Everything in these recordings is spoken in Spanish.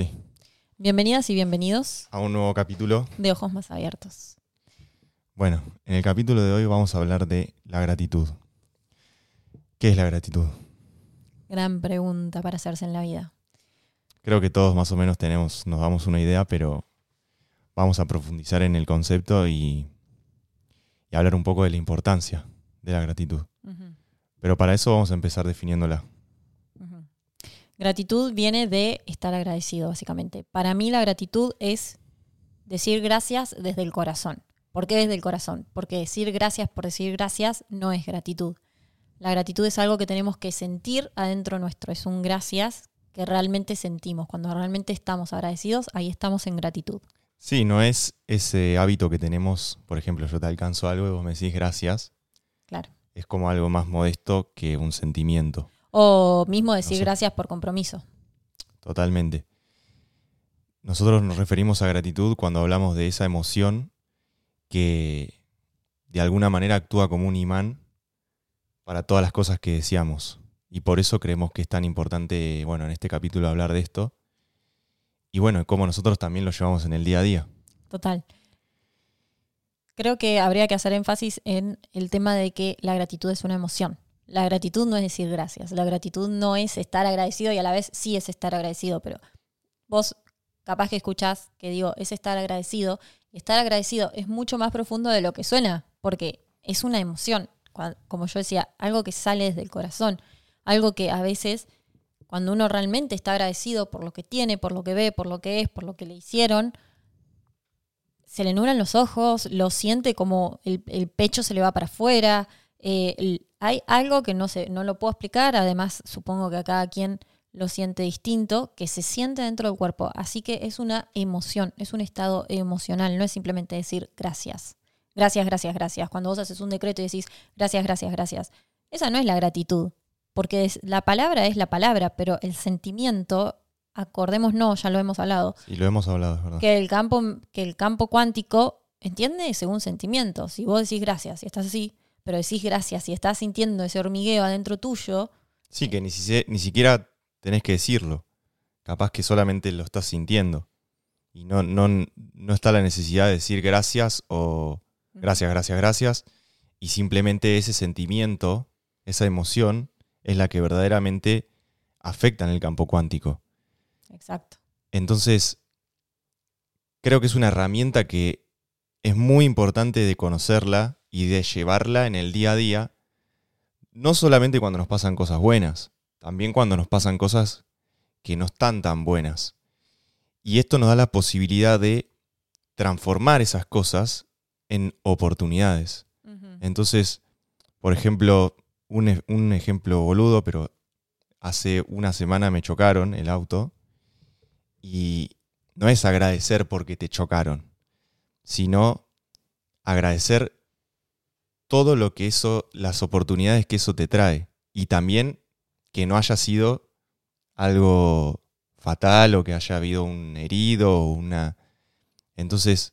Sí, Bienvenidas y bienvenidos a un nuevo capítulo. de Ojos Más Abiertos. Bueno, en el capítulo de hoy vamos a hablar de la gratitud. ¿Qué es la gratitud? Gran pregunta para hacerse en la vida. Creo que todos más o menos tenemos, nos damos una idea, pero vamos a profundizar en el concepto y, y hablar un poco de la importancia de la gratitud. Pero para eso vamos a empezar definiéndola. Gratitud viene de estar agradecido, básicamente. Para mí la gratitud es decir gracias desde el corazón. ¿Por qué desde el corazón? Porque decir gracias por decir gracias no es gratitud. La gratitud es algo que tenemos que sentir adentro nuestro. Es un gracias que realmente sentimos. Cuando realmente estamos agradecidos, ahí estamos en gratitud. Sí, no es ese hábito que tenemos, por ejemplo, yo te alcanzo algo y vos me decís gracias. Claro. Es como algo más modesto que un sentimiento. O mismo decir sé. gracias por compromiso. Totalmente. Nosotros nos referimos a gratitud cuando hablamos de esa emoción que de alguna manera actúa como un imán para todas las cosas que deseamos. Y por eso creemos que es tan importante, bueno, en este capítulo hablar de esto. Y bueno, cómo nosotros también lo llevamos en el día a día. Total. Creo que habría que hacer énfasis en el tema de que la gratitud es una emoción. La gratitud no es decir gracias. La gratitud no es estar agradecido y a la vez sí es estar agradecido, pero vos capaz que escuchás que digo es estar agradecido. Estar agradecido es mucho más profundo de lo que suena, porque es una emoción. Como yo decía, algo que sale desde el corazón. Algo que a veces, cuando uno realmente está agradecido por lo que tiene, por lo que ve, por lo que es, por lo que le hicieron, se le nublan los ojos, lo siente como el, el pecho se le va para afuera. Eh, hay algo que no, sé, no lo puedo explicar, además supongo que a cada quien lo siente distinto, que se siente dentro del cuerpo. Así que es una emoción, es un estado emocional, no es simplemente decir gracias. Gracias, gracias, gracias. Cuando vos haces un decreto y decís gracias, gracias, gracias. Esa no es la gratitud, porque es- la palabra es la palabra, pero el sentimiento, acordémonos, ya lo hemos hablado, Y lo hemos hablado, es verdad. que el campo, que el campo cuántico entiende según sentimientos. Si vos decís gracias y estás así, pero decís gracias y estás sintiendo ese hormigueo adentro tuyo, Sí, que ni, si- ni siquiera tenés que decirlo. Capaz que solamente lo estás sintiendo. Y no, no, no está la necesidad de decir gracias o gracias, gracias, gracias. Y simplemente ese sentimiento, esa emoción, es la que verdaderamente afecta en el campo cuántico. Exacto. Entonces, creo que es una herramienta que es muy importante de conocerla y de llevarla en el día a día, no solamente cuando nos pasan cosas buenas, también cuando nos pasan cosas que no están tan buenas. Y esto nos da la posibilidad de transformar esas cosas en oportunidades. Entonces, por ejemplo, un, e- un ejemplo boludo, pero hace una semana me chocaron el auto y no es agradecer porque te chocaron, sino agradecer todo lo que eso, las oportunidades que eso te trae y también que no haya sido algo fatal o que haya habido un herido o una... Entonces,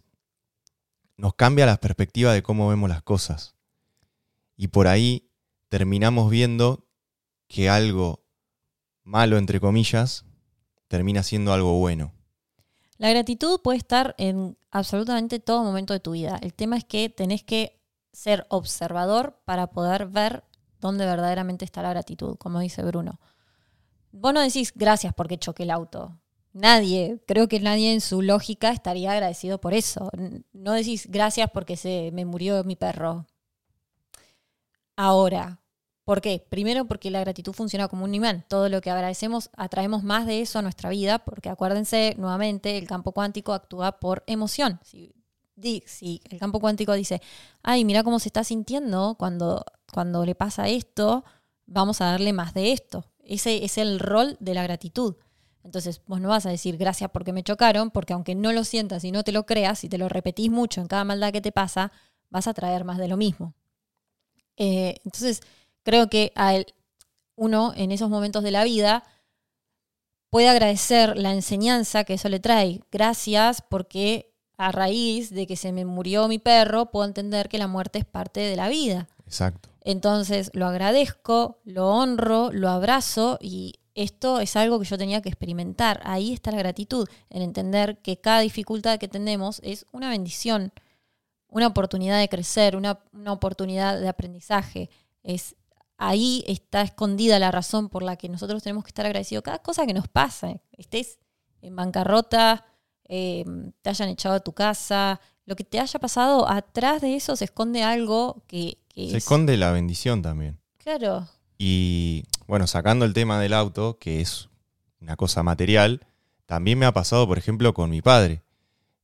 nos cambia la perspectiva de cómo vemos las cosas. Y por ahí terminamos viendo que algo malo, entre comillas, termina siendo algo bueno. La gratitud puede estar en absolutamente todo momento de tu vida. El tema es que tenés que ser observador para poder ver dónde verdaderamente está la gratitud, como dice Bruno. Vos no decís gracias porque choqué el auto. Nadie, creo que nadie en su lógica estaría agradecido por eso. No decís gracias porque se me murió mi perro. Ahora, ¿por qué? Primero porque la gratitud funciona como un imán. Todo lo que agradecemos atraemos más de eso a nuestra vida, porque acuérdense nuevamente, el campo cuántico actúa por emoción. Si el campo cuántico dice, ay, mira cómo se está sintiendo cuando, cuando le pasa esto, vamos a darle más de esto. Ese es el rol de la gratitud. Entonces, vos no vas a decir gracias porque me chocaron, porque aunque no lo sientas y no te lo creas, si te lo repetís mucho en cada maldad que te pasa, vas a traer más de lo mismo. Eh, entonces, creo que a él- uno en esos momentos de la vida puede agradecer la enseñanza que eso le trae. Gracias porque a raíz de que se me murió mi perro, puedo entender que la muerte es parte de la vida. Exacto. Entonces lo agradezco, lo honro, lo abrazo y esto es algo que yo tenía que experimentar. Ahí está la gratitud, en entender que cada dificultad que tenemos es una bendición, una oportunidad de crecer, una, una oportunidad de aprendizaje. Es, ahí está escondida la razón por la que nosotros tenemos que estar agradecidos. Cada cosa que nos pasa, estés en bancarrota, eh, te hayan echado a tu casa, lo que te haya pasado, atrás de eso se esconde algo que, que Se es- esconde la bendición también. Claro, Y bueno, sacando el tema del auto, que es una cosa material, también me ha pasado, por ejemplo, con mi padre.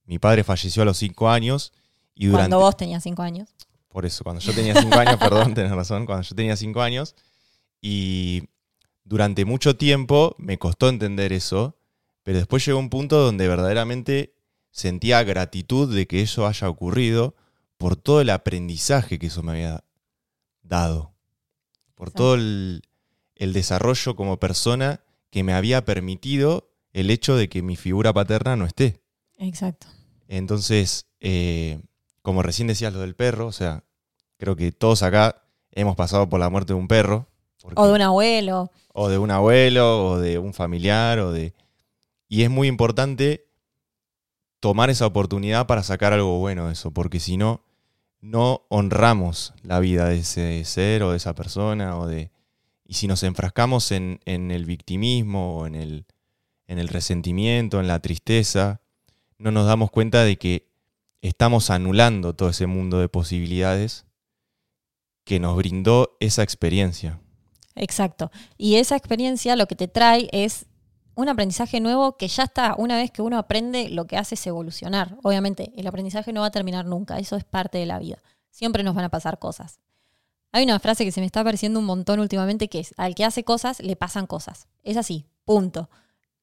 Mi padre falleció a los cinco años y durante... cuando vos tenías cinco años. Por eso, cuando yo tenía cinco años, perdón, tenés razón, cuando yo tenía cinco años. Y durante mucho tiempo me costó entender eso, pero después llegó un punto donde verdaderamente sentía gratitud de que eso haya ocurrido por todo el aprendizaje que eso me había dado, por Exacto. todo el, el desarrollo como persona que me había permitido el hecho de que mi figura paterna no esté. Exacto. Entonces, eh, como recién decías lo del perro, o sea, creo que todos acá hemos pasado por la muerte de un perro. porque- O de un abuelo. o de un abuelo, o de un familiar, o de. Y es muy importante tomar esa oportunidad para sacar algo bueno de eso, porque si no, no honramos la vida de ese ser o de esa persona, o de. Y si nos enfrascamos en, en el victimismo, o en el, en el resentimiento, en la tristeza, no nos damos cuenta de que estamos anulando todo ese mundo de posibilidades que nos brindó esa experiencia. Exacto. Y esa experiencia lo que te trae es un aprendizaje nuevo que ya está. Una vez que uno aprende, lo que hace es evolucionar. Obviamente, el aprendizaje no va a terminar nunca. Eso es parte de la vida. Siempre nos van a pasar cosas. Hay una frase que se me está apareciendo un montón últimamente que es, al que hace cosas, le pasan cosas. Es así, punto.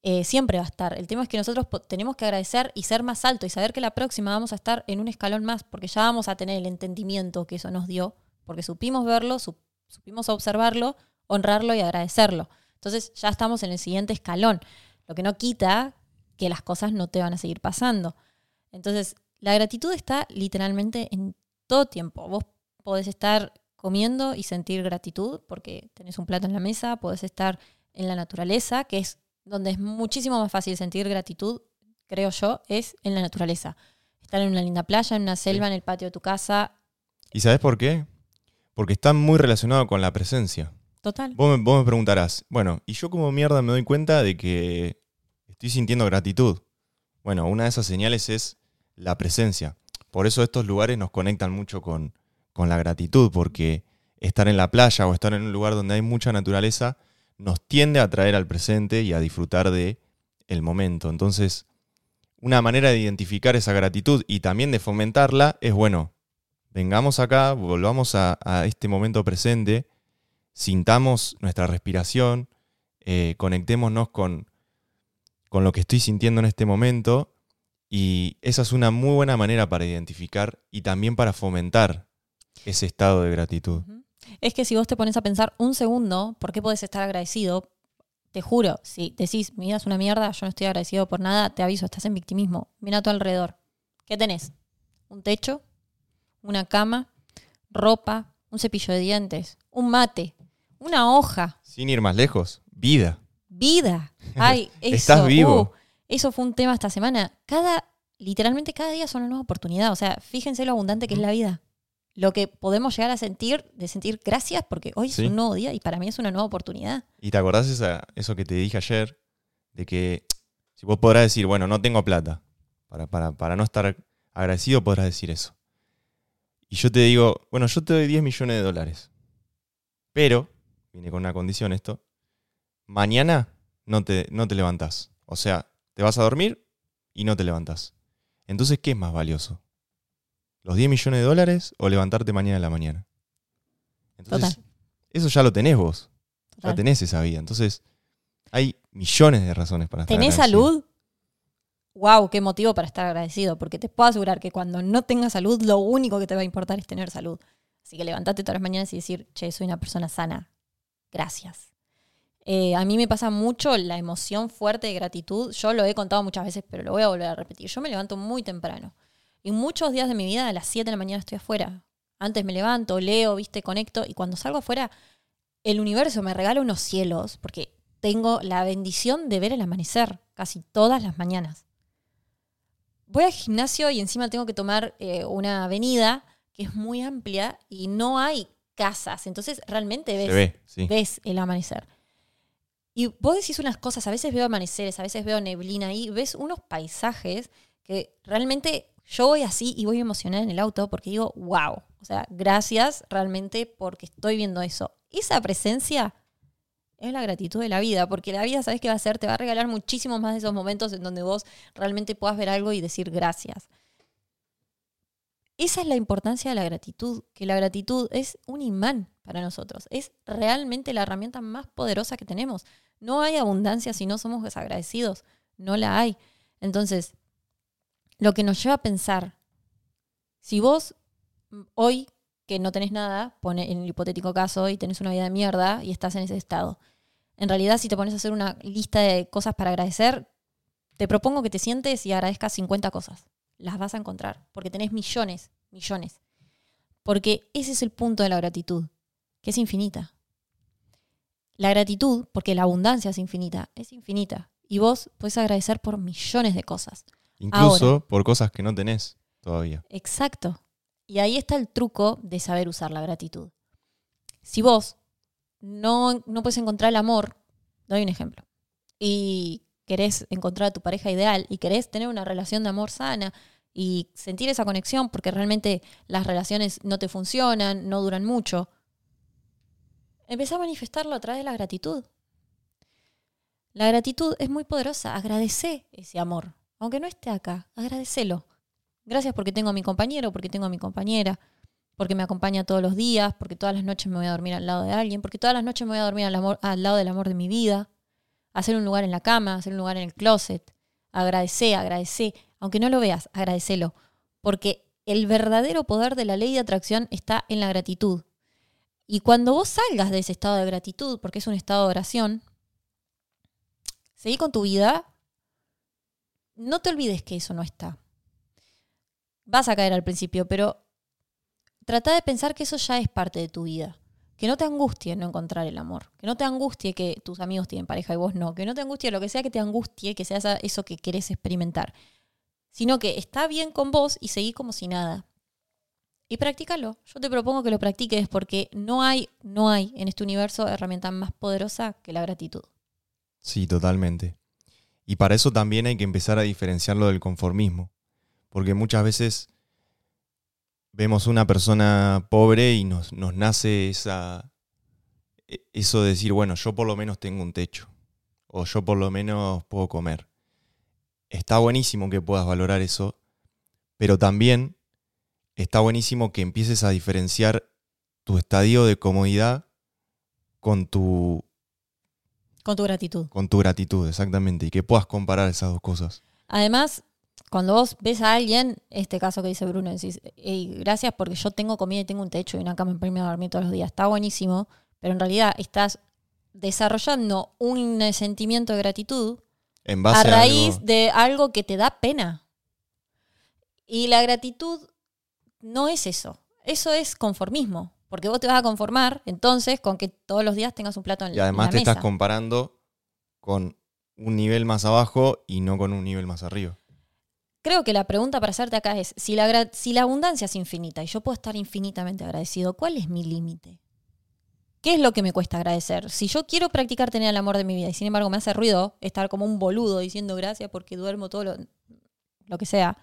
Eh, siempre va a estar. El tema es que nosotros tenemos que agradecer y ser más alto y saber que la próxima vamos a estar en un escalón más, porque ya vamos a tener el entendimiento que eso nos dio, porque supimos verlo, sup- supimos observarlo, honrarlo y agradecerlo. Entonces ya estamos en el siguiente escalón, lo que no quita que las cosas no te van a seguir pasando. Entonces, la gratitud está literalmente en todo tiempo. Vos podés estar comiendo y sentir gratitud porque tenés un plato en la mesa, podés estar en la naturaleza, que es donde es muchísimo más fácil sentir gratitud, creo yo, es en la naturaleza. Estar en una linda playa, en una selva, en el patio de tu casa, ¿Y sabes por qué? Porque está muy relacionado con la presencia. Total. Vos me, vos me preguntarás, bueno, ¿y yo como mierda me doy cuenta de que estoy sintiendo gratitud? Bueno, una de esas señales es la presencia. Por eso estos lugares nos conectan mucho con, con la gratitud, porque estar en la playa o estar en un lugar donde hay mucha naturaleza nos tiende a traer al presente y a disfrutar de el momento. Entonces, una manera de identificar esa gratitud y también de fomentarla es, bueno, vengamos acá, volvamos a, a este momento presente, sintamos nuestra respiración, eh, conectémonos con, con lo que estoy sintiendo en este momento y esa es una muy buena manera para identificar y también para fomentar ese estado de gratitud. Es que si vos te pones a pensar un segundo, ¿por qué podés estar agradecido? Te juro, si decís, mi vida es una mierda, yo no estoy agradecido por nada, te aviso, estás en victimismo. Mira a tu alrededor. ¿Qué tenés? ¿Un techo? ¿Una cama? ¿Ropa? ¿Un cepillo de dientes? ¿Un mate? ¿Una hoja? Sin ir más lejos, vida. vida. Ay, eso. Estás vivo. uh, eso fue un tema esta semana. Cada, literalmente cada día es una nueva oportunidad. O sea, fíjense lo abundante que es la vida. Lo que podemos llegar a sentir, de sentir gracias, porque hoy Sí. es un nuevo día y para mí es una nueva oportunidad. ¿Y te acordás esa, eso que te dije ayer? De que si vos podrás decir, bueno, no tengo plata. Para, para, para no estar agradecido podrás decir eso. Y yo te digo, bueno, yo te doy 10 millones de dólares. Pero, viene con una condición esto, mañana no te, no te levantás. O sea, te vas a dormir y no te levantás. Entonces, ¿qué es más valioso? ¿Los 10 millones de dólares o levantarte mañana en la mañana? Entonces, eso ya lo tenés vos. Ya tenés esa vida. Entonces, hay millones de razones para estar ¿Tenés agradecido. salud? Wow, qué motivo para estar agradecido, porque te puedo asegurar que cuando no tengas salud, lo único que te va a importar es tener salud. Así que levantate todas las mañanas y decir, che, soy una persona sana. Gracias. Eh, a mí me pasa mucho la emoción fuerte de gratitud. Yo lo he contado muchas veces, pero lo voy a volver a repetir. Yo me levanto muy temprano. Y muchos días de mi vida a las 7 de la mañana estoy afuera. Antes me levanto, leo, viste, conecto. Y cuando salgo afuera, el universo me regala unos cielos, porque tengo la bendición de ver el amanecer casi todas las mañanas. Voy al gimnasio y encima tengo que tomar eh, una avenida que es muy amplia y no hay casas. Entonces realmente ves, Se ve, sí. ves el amanecer. Y vos decís unas cosas, a veces veo amaneceres, a veces veo neblina ahí, ves unos paisajes que realmente yo voy así y voy emocionada en el auto porque digo, wow, o sea, gracias realmente porque estoy viendo eso. Esa presencia es la gratitud de la vida, porque la vida, ¿sabes qué va a hacer? Te va a regalar muchísimos más de esos momentos en donde vos realmente puedas ver algo y decir gracias. Esa es la importancia de la gratitud, que la gratitud es un imán para nosotros, es realmente la herramienta más poderosa que tenemos. No hay abundancia si no somos desagradecidos, no la hay. Entonces, lo que nos lleva a pensar, si vos hoy que no tenés nada, pone en el hipotético caso, y tenés una vida de mierda y estás en ese estado, en realidad si te pones a hacer una lista de cosas para agradecer, te propongo que te sientes y agradezcas 50 cosas las vas a encontrar, porque tenés millones, millones. Porque ese es el punto de la gratitud, que es infinita. La gratitud, porque la abundancia es infinita, es infinita. Y vos puedes agradecer por millones de cosas. Incluso Ahora. por cosas que no tenés todavía. Exacto. Y ahí está el truco de saber usar la gratitud. Si vos no, no puedes encontrar el amor, doy un ejemplo, y querés encontrar a tu pareja ideal y querés tener una relación de amor sana y sentir esa conexión porque realmente las relaciones no te funcionan, no duran mucho, empezá a manifestarlo a través de la gratitud. La gratitud es muy poderosa. Agradece ese amor. Aunque no esté acá, agradecelo. Gracias porque tengo a mi compañero, porque tengo a mi compañera, porque me acompaña todos los días, porque todas las noches me voy a dormir al lado de alguien, porque todas las noches me voy a dormir al, lado del amor de mi vida, hacer un lugar en la cama, hacer un lugar en el closet. Agradece, agradece. Aunque no lo veas, agradecelo. Porque el verdadero poder de la ley de atracción está en la gratitud. Y cuando vos salgas de ese estado de gratitud, porque es un estado de oración, seguí con tu vida. No te olvides que eso no está. Vas a caer al principio, pero trata de pensar que eso ya es parte de tu vida. Que no te angustie no encontrar el amor. Que no te angustie que tus amigos tienen pareja y vos no. Que no te angustie lo que sea que te angustie, que sea eso que querés experimentar. Sino que está bien con vos y seguí como si nada. Y practícalo. Yo te propongo que lo practiques porque no hay, no hay en este universo herramienta más poderosa que la gratitud. Sí, totalmente. Y para eso también hay que empezar a diferenciarlo del conformismo. Porque muchas veces vemos una persona pobre y nos, nos nace esa, e, eso de decir, bueno, yo por lo menos tengo un techo. O yo por lo menos puedo comer. Está buenísimo que puedas valorar eso, pero también está buenísimo que empieces a diferenciar tu estadio de comodidad con tu Con tu gratitud. con tu gratitud, exactamente, y que puedas comparar esas dos cosas. Además, cuando vos ves a alguien, este caso que dice Bruno, decís, "Ey, gracias porque yo tengo comida y tengo un techo y una cama para irme a dormir todos los días. Está buenísimo, pero en realidad estás desarrollando un sentimiento de gratitud En a base a, raíz algo- de algo que te da pena. Y la gratitud no es eso. Eso es conformismo. Porque vos te vas a conformar entonces con que todos los días tengas un plato en, y además en te la estás comparando con un nivel más abajo y no con un nivel más arriba. Creo que la pregunta para hacerte acá es, si la, si la abundancia es infinita y yo puedo estar infinitamente agradecido, ¿cuál es mi límite? ¿Qué es lo que me cuesta agradecer? Si yo quiero practicar tener el amor de mi vida y sin embargo me hace ruido estar como un boludo diciendo gracias porque duermo todo lo, lo que sea,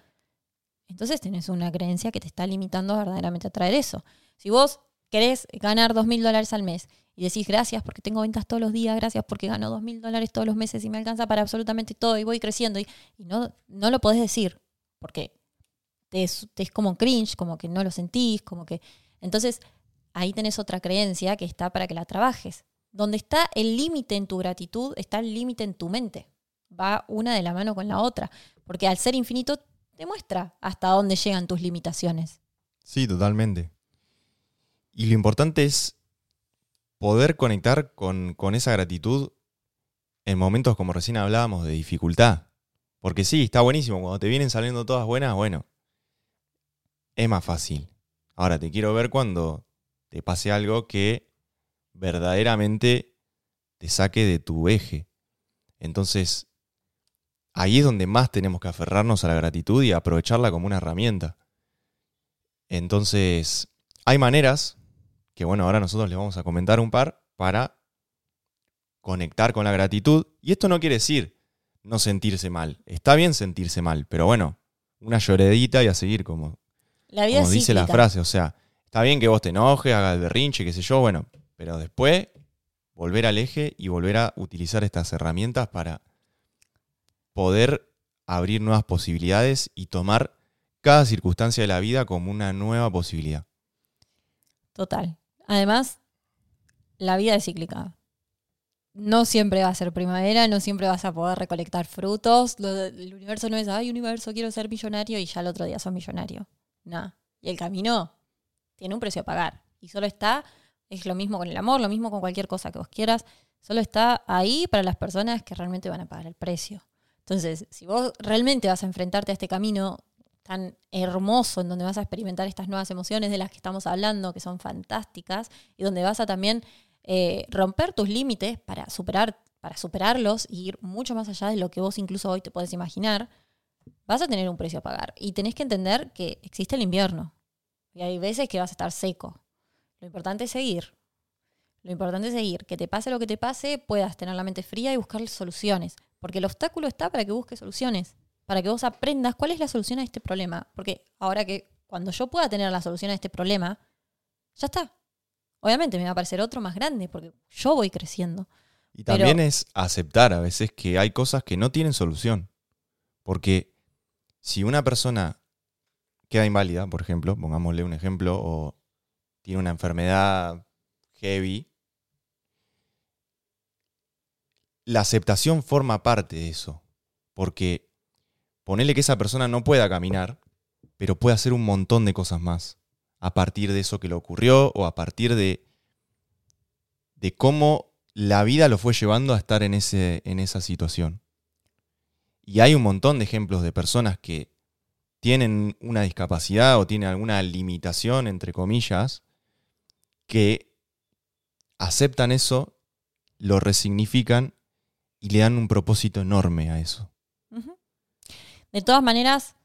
entonces tenés una creencia que te está limitando verdaderamente a traer eso. Si vos querés ganar dos mil dólares al mes y decís gracias porque tengo ventas todos los días, gracias porque gano dos mil dólares todos los meses y me alcanza para absolutamente todo y voy creciendo y, no, no lo podés decir porque te es, es como cringe, como que no lo sentís, como que... Entonces ahí tenés otra creencia que está para que la trabajes. Donde está el límite en tu gratitud, está el límite en tu mente. Va una de la mano con la otra. Porque al ser infinito te muestra hasta dónde llegan tus limitaciones. Sí, totalmente. Y lo importante es poder conectar con, con esa gratitud en momentos como recién hablábamos de dificultad. Porque sí, está buenísimo. Cuando te vienen saliendo todas buenas, bueno, es más fácil. Ahora te quiero ver cuando te pase algo que verdaderamente te saque de tu eje. Entonces, ahí es donde más tenemos que aferrarnos a la gratitud y aprovecharla como una herramienta. Entonces, hay maneras, que bueno, ahora nosotros les vamos a comentar un par, para conectar con la gratitud. Y esto no quiere decir no sentirse mal. Está bien sentirse mal, pero bueno, una lloredita y a seguir como, La vida como dice la frase. O sea, está bien que vos te enojes, hagas el berrinche, qué sé yo, bueno, pero después volver al eje y volver a utilizar estas herramientas para poder abrir nuevas posibilidades y tomar cada circunstancia de la vida como una nueva posibilidad. Total. Además, la vida es cíclica. No siempre va a ser primavera, no siempre vas a poder recolectar frutos. El universo no es, ay, universo, quiero ser millonario y ya el otro día sos millonario. No. Y el camino tiene un precio a pagar. Y solo está, es lo mismo con el amor, lo mismo con cualquier cosa que vos quieras, solo está ahí para las personas que realmente van a pagar el precio. Entonces, si vos realmente vas a enfrentarte a este camino tan hermoso en donde vas a experimentar estas nuevas emociones de las que estamos hablando, que son fantásticas, y donde vas a también eh, romper tus límites para superar, para superarlos y ir mucho más allá de lo que vos incluso hoy te puedes imaginar, vas a tener un precio a pagar. Y tenés que entender que existe el invierno. Y hay veces que vas a estar seco. Lo importante es seguir. Lo importante es seguir. Que te pase lo que te pase, puedas tener la mente fría y buscar soluciones. Porque el obstáculo está para que busques soluciones. Para que vos aprendas cuál es la solución a este problema. Porque ahora que cuando yo pueda tener la solución a este problema, ya está. Obviamente me va a aparecer otro más grande porque yo voy creciendo. Y Pero- también es aceptar a veces que hay cosas que no tienen solución. Porque si una persona queda inválida, por ejemplo, pongámosle un ejemplo, o tiene una enfermedad heavy, la aceptación forma parte de eso. Porque ponele que esa persona no pueda caminar, pero puede hacer un montón de cosas más a partir de eso que le ocurrió o a partir de, de cómo la vida lo fue llevando a estar en, ese, en esa situación. Y hay un montón de ejemplos de personas que tienen una discapacidad o tienen alguna limitación, entre comillas, que aceptan eso, lo resignifican y le dan un propósito enorme a eso. De todas maneras,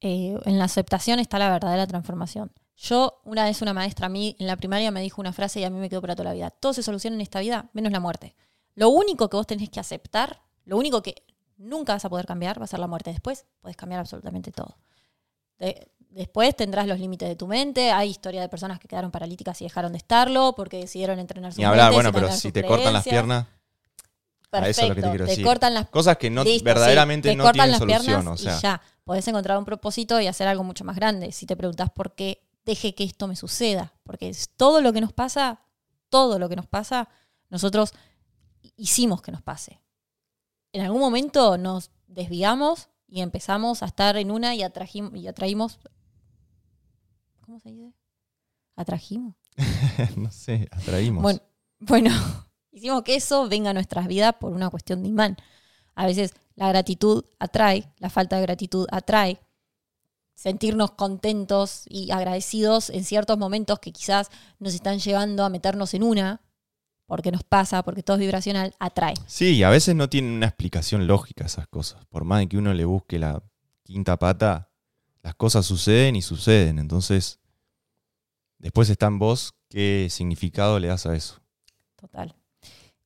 eh, en la aceptación está la verdadera transformación. Yo, una vez una maestra a mí en la primaria me dijo una frase y a mí me quedó para toda la vida. Todo se soluciona en esta vida, menos la muerte. Lo único que vos tenés que aceptar, lo único que nunca vas a poder cambiar va a ser la muerte. Después podés cambiar absolutamente todo. De- después tendrás los límites de tu mente. Hay historia de personas que quedaron paralíticas y dejaron de estarlo porque decidieron entrenar su Ni hablar, bueno, pero si te cortan las creencias. Piernas, a eso es lo que te Perfecto, quiero te decir. cortan las cosas que no, Listo, verdaderamente sí, te no cortan tienen las solución. O sea, y ya, podés encontrar un propósito y hacer algo mucho más grande. Si te preguntás por qué deje que esto me suceda, porque es todo lo que nos pasa, todo lo que nos pasa, nosotros hicimos que nos pase. En algún momento nos desviamos y empezamos a estar en una y, atrajim- y atraímos... ¿Cómo se dice? ¿Atrajimos? no sé, atraímos. Bueno, bueno, hicimos que eso venga a nuestras vidas por una cuestión de imán. A veces la gratitud atrae, la falta de gratitud atrae. Sentirnos contentos y agradecidos en ciertos momentos que quizás nos están llevando a meternos en una, porque nos pasa, porque todo es vibracional, atrae. Sí, y a veces no tienen una explicación lógica esas cosas. Por más de que uno le busque la quinta pata, las cosas suceden y suceden. Entonces, después está en vos qué significado le das a eso. Total.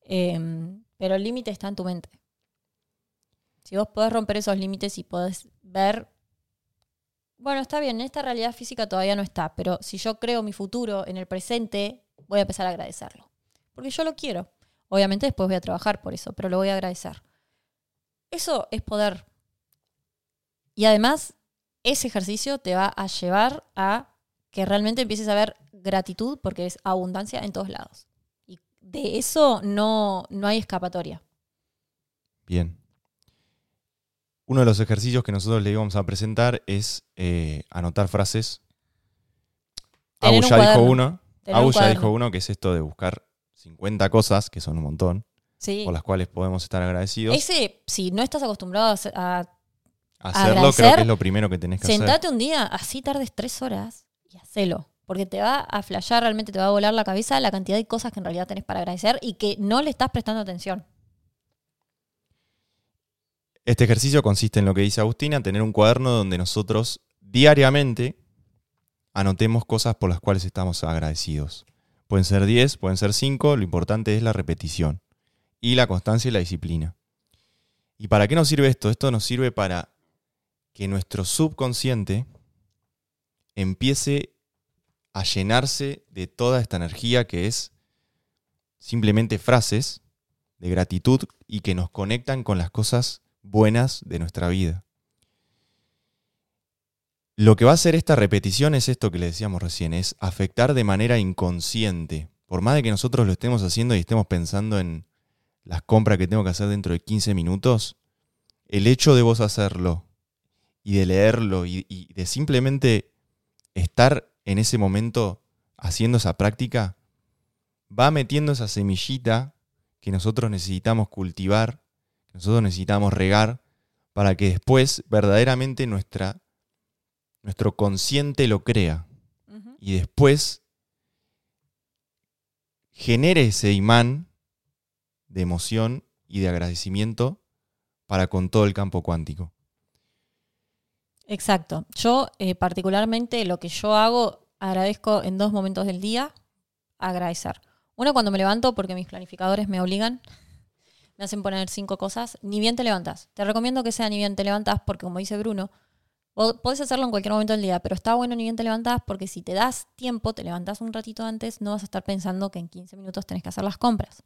Em, pero el límite está en tu mente. Si vos podés romper esos límites y podés ver, bueno, está bien, en esta realidad física todavía no está, pero si yo creo mi futuro en el presente, voy a empezar a agradecerlo. Porque yo lo quiero. Obviamente después voy a trabajar por eso, pero lo voy a agradecer. Eso es poder. Y además, ese ejercicio te va a llevar a que realmente empieces a ver gratitud porque es abundancia en todos lados. De eso no, no hay escapatoria. Bien. Uno de los ejercicios que nosotros le íbamos a presentar es eh, anotar frases. Abu un ya dijo uno. Abu un ya dijo uno, que es esto de buscar 50 cosas, que son un montón, Sí. por las cuales podemos estar agradecidos. Ese, si no estás acostumbrado a, hacer- a Hacerlo creo que es lo primero que tenés que hacer. sentate un día, así tardes tres horas y hacelo. Porque te va a flashear, realmente te va a volar la cabeza la cantidad de cosas que en realidad tenés para agradecer y que no le estás prestando atención. Este ejercicio consiste en lo que dice Agustina, tener un cuaderno donde nosotros diariamente anotemos cosas por las cuales estamos agradecidos. Pueden ser 10, pueden ser 5, lo importante es la repetición y la constancia y la disciplina. ¿Y para qué nos sirve esto? Esto nos sirve para que nuestro subconsciente empiece a llenarse de toda esta energía que es simplemente frases de gratitud y que nos conectan con las cosas buenas de nuestra vida. Lo que va a hacer esta repetición es esto que le decíamos recién, es afectar de manera inconsciente. Por más de que nosotros lo estemos haciendo y estemos pensando en las compras que tengo que hacer dentro de 15 minutos, el hecho de vos hacerlo y de leerlo y, y de simplemente estar en ese momento haciendo esa práctica, va metiendo esa semillita que nosotros necesitamos cultivar nosotros necesitamos regar para que después verdaderamente nuestra, nuestro consciente lo crea. Y después genere ese imán de emoción y de agradecimiento para con todo el campo cuántico. Exacto. Yo eh, particularmente lo que yo hago, agradezco en dos momentos del día, agradecer. Uno cuando me levanto porque mis planificadores me obligan me hacen poner cinco cosas, ni bien te levantas. Te recomiendo que sea ni bien te levantas porque, como dice Bruno, puedes hacerlo en cualquier momento del día, pero está bueno ni bien te levantas porque si te das tiempo, te levantas un ratito antes, no vas a estar pensando que en 15 minutos tenés que hacer las compras.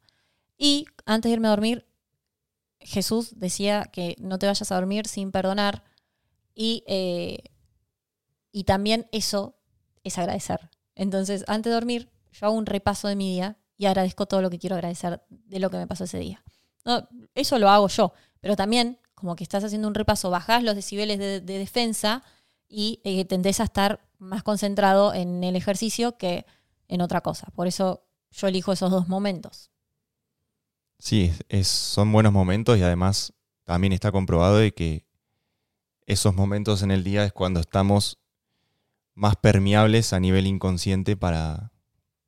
Y antes de irme a dormir, Jesús decía que no te vayas a dormir sin perdonar y, eh, y también eso es agradecer. Entonces, antes de dormir, yo hago un repaso de mi día y agradezco todo lo que quiero agradecer de lo que me pasó ese día. Eso lo hago yo, pero también como que estás haciendo un repaso, bajás los decibeles de, defensa y eh, tendés a estar más concentrado en el ejercicio que en otra cosa. Por eso yo elijo esos dos momentos. Sí, son buenos momentos y además también está comprobado de que esos momentos en el día es cuando estamos más permeables a nivel inconsciente para,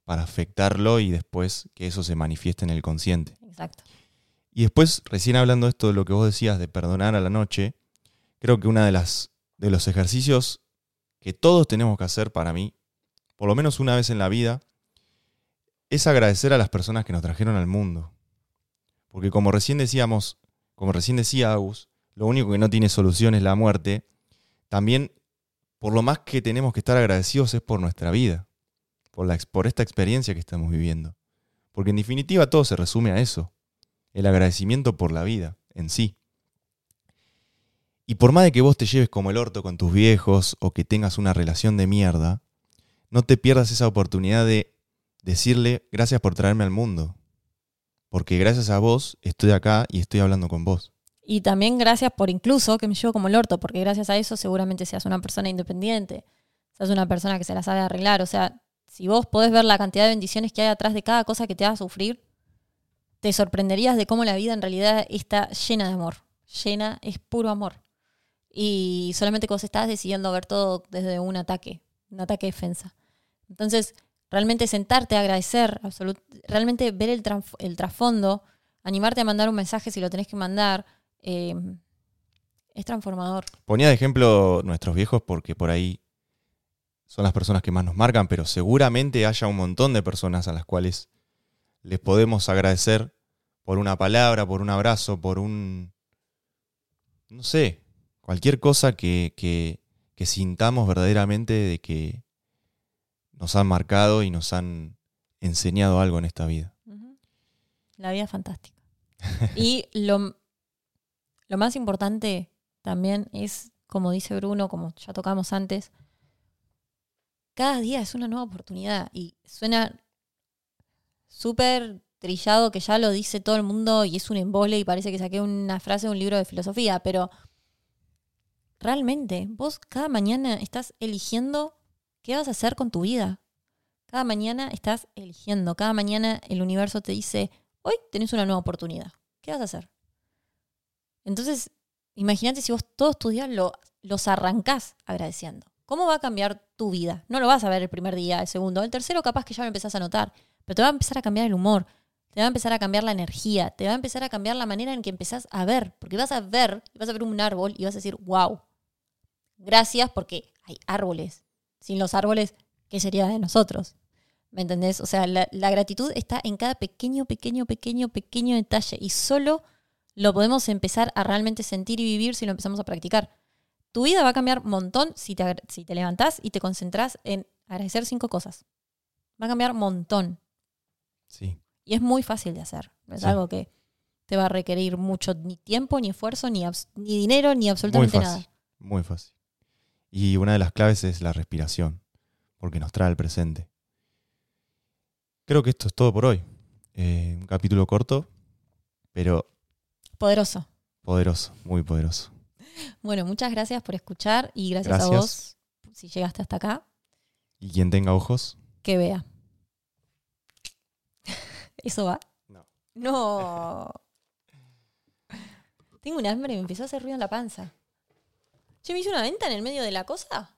para afectarlo y después que eso se manifieste en el consciente. Exacto. Y después, recién hablando de esto de lo que vos decías de perdonar a la noche, creo que uno de, las, de los ejercicios que todos tenemos que hacer para mí, por lo menos una vez en la vida, es agradecer a las personas que nos trajeron al mundo. Porque como recién decíamos, como recién decía Agus, lo único que no tiene solución es la muerte, también por lo más que tenemos que estar agradecidos es por nuestra vida, por, la, por esta experiencia que estamos viviendo. Porque en definitiva todo se resume a eso, el agradecimiento por la vida en sí. Y por más de que vos te lleves como el orto con tus viejos o que tengas una relación de mierda, no te pierdas esa oportunidad de decirle gracias por traerme al mundo. Porque gracias a vos estoy acá y estoy hablando con vos. Y también gracias por incluso que me llevo como el orto, porque gracias a eso seguramente seas una persona independiente, seas una persona que se la sabe arreglar. O sea, si vos podés ver la cantidad de bendiciones que hay atrás de cada cosa que te haga sufrir, te sorprenderías de cómo la vida en realidad está llena de amor. Llena, es puro amor. Y solamente vos estás decidiendo ver todo desde un ataque, un ataque defensa. Entonces, realmente sentarte agradecer, realmente ver el, el, trasfondo, animarte a mandar un mensaje si lo tenés que mandar, eh, es transformador. Ponía de ejemplo nuestros viejos porque por ahí son las personas que más nos marcan, pero seguramente haya un montón de personas a las cuales les podemos agradecer por una palabra, por un abrazo, por un, no sé, cualquier cosa que, que, sintamos verdaderamente de que nos han marcado y nos han enseñado algo en esta vida. La vida es fantástica. y lo, lo más importante también es, como dice Bruno, como ya tocamos antes, cada día es una nueva oportunidad y suena súper trillado que ya lo dice todo el mundo y es un embole y parece que saqué una frase de un libro de filosofía, pero realmente vos cada mañana estás eligiendo qué vas a hacer con tu vida. Cada mañana estás eligiendo, cada mañana el universo te dice, hoy tenés una nueva oportunidad, ¿qué vas a hacer? Entonces, imagínate si vos todos tus los arrancás agradeciendo. ¿Cómo va a cambiar tu vida? No lo vas a ver el primer día, el segundo. El tercero capaz que ya lo empezás a notar. Pero te va a empezar a cambiar el humor. Te va a empezar a cambiar la energía. Te va a empezar a cambiar la manera en que empezás a ver. Porque vas a ver, vas a ver un árbol y vas a decir, wow. Gracias porque hay árboles. Sin los árboles, ¿qué sería de nosotros? ¿Me entendés? O sea, la, la gratitud está en cada pequeño, pequeño, pequeño, pequeño detalle. Y solo lo podemos empezar a realmente sentir y vivir si lo empezamos a practicar. Tu vida va a cambiar un montón si te, si te levantás y te concentrás en agradecer cinco cosas. Va a cambiar un montón. Sí. Y es muy fácil de hacer. Es Sí. algo que te va a requerir mucho ni tiempo, ni esfuerzo, ni, dinero, ni Muy absolutamente fácil. nada. Muy fácil. Y una de las claves es la respiración, porque nos trae al presente. Creo que esto es todo por hoy. Eh, un capítulo corto, pero Poderoso. poderoso, muy poderoso. Bueno, muchas gracias por escuchar y gracias, a vos, si llegaste hasta acá, Y quien tenga ojos, que vea. ¿Eso va? No. No. Tengo un hambre y me empezó a hacer ruido en la panza. ¿Che, me hice una venta en el medio de la cosa?